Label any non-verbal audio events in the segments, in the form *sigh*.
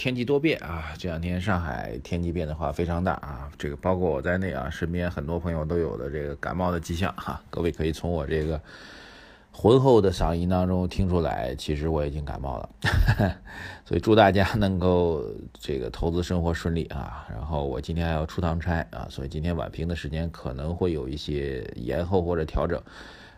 天气多变啊，这两天上海天气变化非常大啊，这个包括我在内啊，身边很多朋友都有的这个感冒的迹象哈。各位可以从我这个。浑厚的嗓音当中听出来，其实我已经感冒了，*laughs* 所以祝大家能够这个投资生活顺利啊！然后我今天还要出趟差啊，所以今天晚评的时间可能会有一些延后或者调整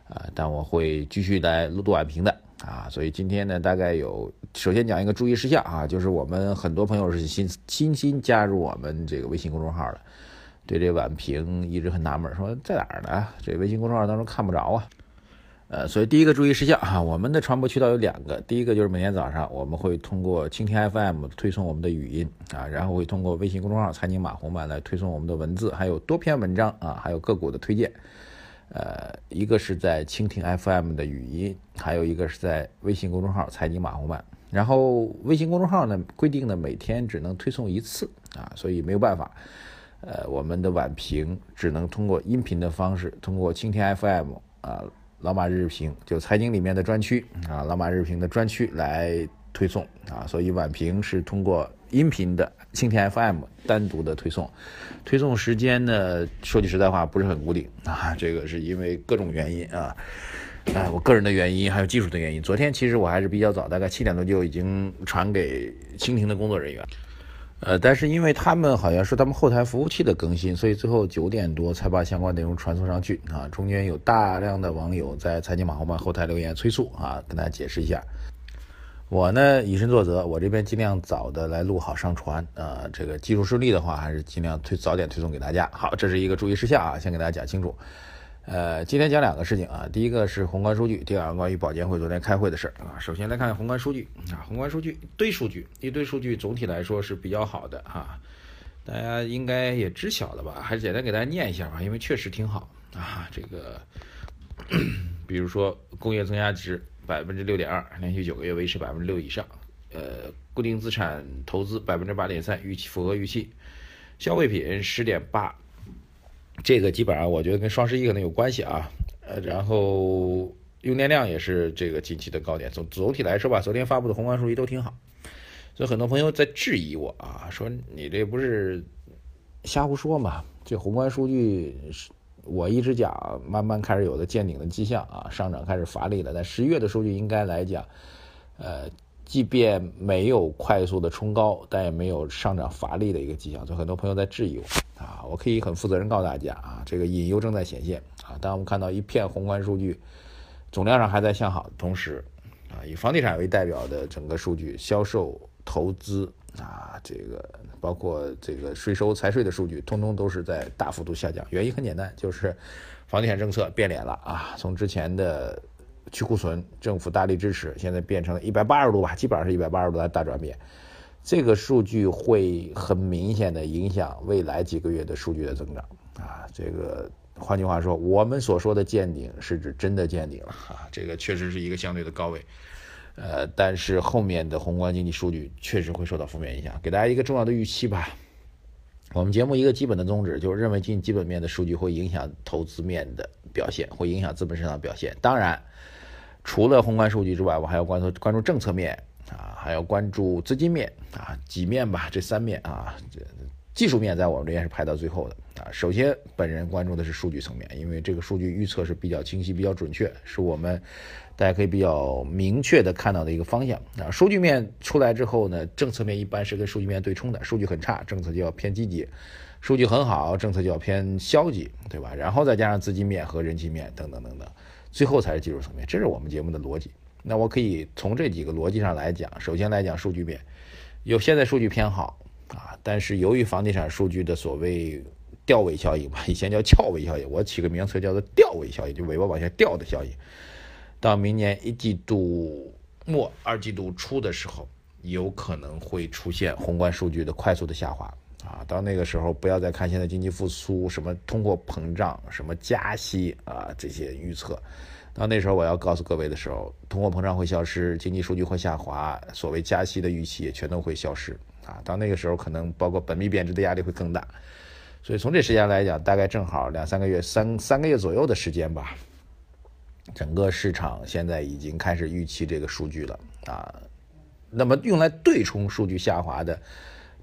啊，但我会继续来录晚评的啊！所以今天呢，大概有首先讲一个注意事项啊，就是我们很多朋友是新新新加入我们这个微信公众号的，对这晚评一直很纳闷，说在哪儿呢？这微信公众号当中看不着啊。呃，所以第一个注意事项哈，我们的传播渠道有两个，第一个就是每天早上我们会通过蜻蜓 FM 推送我们的语音啊，然后会通过微信公众号“财经马红版”来推送我们的文字，还有多篇文章啊，还有个股的推荐。呃，一个是在蜻蜓 FM 的语音，还有一个是在微信公众号“财经马红漫”。然后微信公众号呢规定呢每天只能推送一次啊，所以没有办法，呃，我们的晚评只能通过音频的方式，通过蜻蜓 FM 啊。老马日评就财经里面的专区啊，老马日评的专区来推送啊，所以晚评是通过音频的蜻蜓 FM 单独的推送，推送时间呢，说句实在话不是很固定啊，这个是因为各种原因啊，哎，我个人的原因还有技术的原因。昨天其实我还是比较早，大概七点多就已经传给蜻蜓的工作人员。呃，但是因为他们好像是他们后台服务器的更新，所以最后九点多才把相关内容传送上去啊。中间有大量的网友在财经马后班后台留言催促啊，跟大家解释一下。我呢以身作则，我这边尽量早的来录好上传啊。这个技术顺利的话，还是尽量推早点推送给大家。好，这是一个注意事项啊，先给大家讲清楚。呃，今天讲两个事情啊，第一个是宏观数据，第二个关于保监会昨天开会的事儿啊。首先来看宏观数据啊，宏观数据堆数据，一堆数据总体来说是比较好的哈，大家应该也知晓了吧？还是简单给大家念一下吧，因为确实挺好啊。这个，*coughs* 比如说工业增加值百分之六点二，连续九个月维持百分之六以上，呃，固定资产投资百分之八点三，预期符合预期，消费品十点八。这个基本上我觉得跟双十一可能有关系啊，呃，然后用电量也是这个近期的高点。总总体来说吧，昨天发布的宏观数据都挺好，所以很多朋友在质疑我啊，说你这不是瞎胡说嘛？这宏观数据是我一直讲，慢慢开始有了见顶的迹象啊，上涨开始乏力了。但十一月的数据应该来讲，呃，即便没有快速的冲高，但也没有上涨乏力的一个迹象，所以很多朋友在质疑我。啊，我可以很负责任告诉大家啊，这个隐忧正在显现啊。当我们看到一片宏观数据总量上还在向好的同时，啊，以房地产为代表的整个数据销售、投资啊，这个包括这个税收、财税的数据，通通都是在大幅度下降。原因很简单，就是房地产政策变脸了啊，从之前的去库存、政府大力支持，现在变成了一百八十度吧，基本上是一百八十度的大转变。这个数据会很明显的影响未来几个月的数据的增长啊！这个换句话说，我们所说的见顶是指真的见顶了啊！这个确实是一个相对的高位，呃，但是后面的宏观经济数据确实会受到负面影响。给大家一个重要的预期吧，我们节目一个基本的宗旨就是认为经济基本面的数据会影响投资面的表现，会影响资本市场表现。当然，除了宏观数据之外，我还要关注关注政策面。啊，还要关注资金面啊，几面吧，这三面啊，这技术面在我们这边是排到最后的啊。首先，本人关注的是数据层面，因为这个数据预测是比较清晰、比较准确，是我们大家可以比较明确的看到的一个方向啊。数据面出来之后呢，政策面一般是跟数据面对冲的，数据很差，政策就要偏积极；数据很好，政策就要偏消极，对吧？然后再加上资金面和人情面等等等等，最后才是技术层面，这是我们节目的逻辑。那我可以从这几个逻辑上来讲，首先来讲数据面，有现在数据偏好啊，但是由于房地产数据的所谓吊尾效应吧，以前叫翘尾效应，我起个名词叫做吊尾效应，就尾巴往下掉的效应。到明年一季度末、二季度初的时候，有可能会出现宏观数据的快速的下滑。啊，到那个时候不要再看现在经济复苏什么通货膨胀什么加息啊这些预测，到那时候我要告诉各位的时候，通货膨胀会消失，经济数据会下滑，所谓加息的预期也全都会消失。啊，到那个时候可能包括本币贬值的压力会更大，所以从这时间来讲，大概正好两三个月三三个月左右的时间吧，整个市场现在已经开始预期这个数据了啊，那么用来对冲数据下滑的。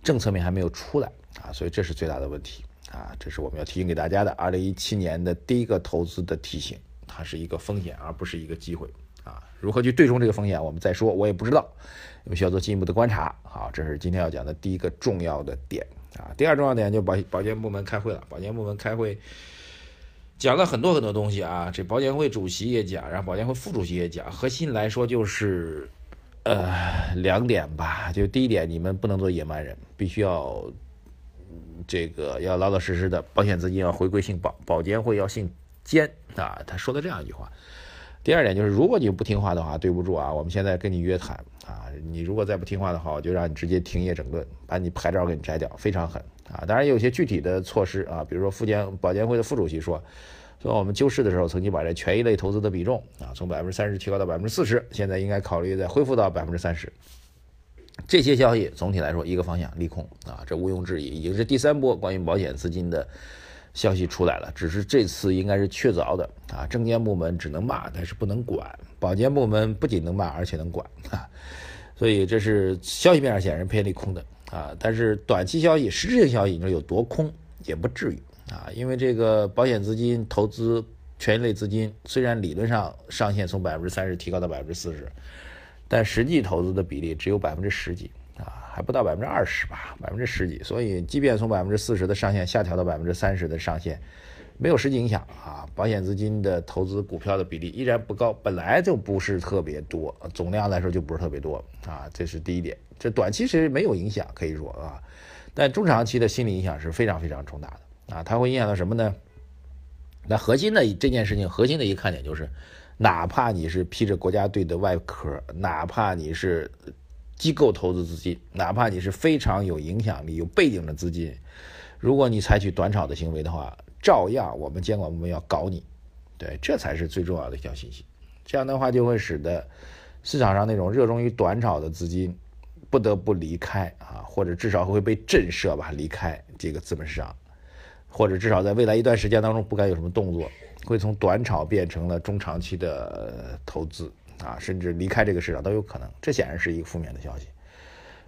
政策面还没有出来啊，所以这是最大的问题啊，这是我们要提醒给大家的。二零一七年的第一个投资的提醒，它是一个风险，而不是一个机会啊。如何去对冲这个风险，我们再说，我也不知道，我们需要做进一步的观察。好，这是今天要讲的第一个重要的点啊。第二重要点就保保监部门开会了，保监部门开会讲了很多很多东西啊。这保监会主席也讲，然后保监会副主席也讲，核心来说就是。呃，两点吧，就第一点，你们不能做野蛮人，必须要这个要老老实实的，保险资金要回归姓保，保监会要姓监啊。他说的这样一句话。第二点就是，如果你不听话的话，对不住啊，我们现在跟你约谈啊，你如果再不听话的话，我就让你直接停业整顿，把你牌照给你摘掉，非常狠啊。当然有些具体的措施啊，比如说附监保监会的副主席说。说我们救市的时候，曾经把这权益类投资的比重啊，从百分之三十提高到百分之四十，现在应该考虑再恢复到百分之三十。这些消息总体来说一个方向利空啊，这毋庸置疑，已经是第三波关于保险资金的消息出来了。只是这次应该是确凿的啊，证监部门只能骂，但是不能管；保监部门不仅能骂，而且能管 *laughs* 啊。所以这是消息面上显然偏利空的啊，但是短期消息、实质性消息你说有多空也不至于。啊，因为这个保险资金投资权益类资金，虽然理论上上限从百分之三十提高到百分之四十，但实际投资的比例只有百分之十几啊，还不到百分之二十吧，百分之十几。所以，即便从百分之四十的上限下调到百分之三十的上限，没有实际影响啊。保险资金的投资股票的比例依然不高，本来就不是特别多，总量来说就不是特别多啊。这是第一点，这短期其实没有影响，可以说啊，但中长期的心理影响是非常非常重大的。啊，它会影响到什么呢？那核心的这件事情，核心的一个看点就是，哪怕你是披着国家队的外壳，哪怕你是机构投资资金，哪怕你是非常有影响力、有背景的资金，如果你采取短炒的行为的话，照样我们监管部门要搞你。对，这才是最重要的一条信息。这样的话就会使得市场上那种热衷于短炒的资金不得不离开啊，或者至少会被震慑吧，离开这个资本市场。或者至少在未来一段时间当中不敢有什么动作，会从短炒变成了中长期的投资啊，甚至离开这个市场都有可能。这显然是一个负面的消息。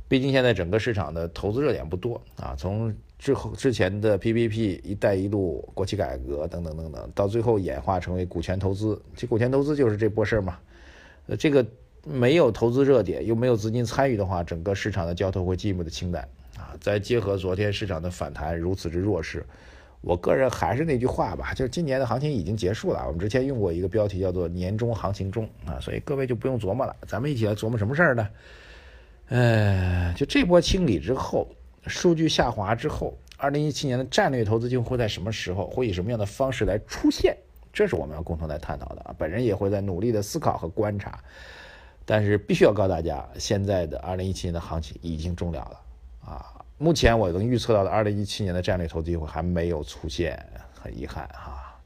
毕竟现在整个市场的投资热点不多啊，从之后之前的 PPP、一带一路、国企改革等等等等，到最后演化成为股权投资。其股权投资就是这波事儿嘛。呃，这个没有投资热点，又没有资金参与的话，整个市场的交投会进一步的清淡啊。再结合昨天市场的反弹如此之弱势。我个人还是那句话吧，就是今年的行情已经结束了。我们之前用过一个标题叫做“年终行情中”啊，所以各位就不用琢磨了。咱们一起来琢磨什么事儿呢？呃，就这波清理之后，数据下滑之后，二零一七年的战略投资金会在什么时候，会以什么样的方式来出现？这是我们要共同来探讨的啊。本人也会在努力的思考和观察，但是必须要告诉大家，现在的二零一七年的行情已经终了了啊。目前我能预测到的二零一七年的战略投资机会还没有出现，很遗憾哈。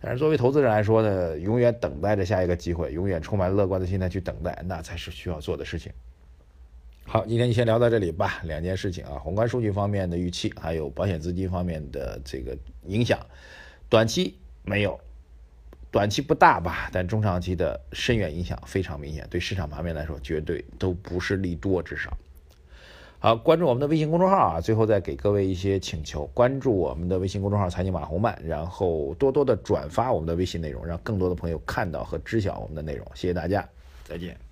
但是作为投资人来说呢，永远等待着下一个机会，永远充满乐观的心态去等待，那才是需要做的事情。好，今天就先聊到这里吧。两件事情啊，宏观数据方面的预期，还有保险资金方面的这个影响，短期没有，短期不大吧，但中长期的深远影响非常明显，对市场盘面来说绝对都不是利多，至少。好，关注我们的微信公众号啊！最后再给各位一些请求：关注我们的微信公众号“财经马红漫”，然后多多的转发我们的微信内容，让更多的朋友看到和知晓我们的内容。谢谢大家，再见。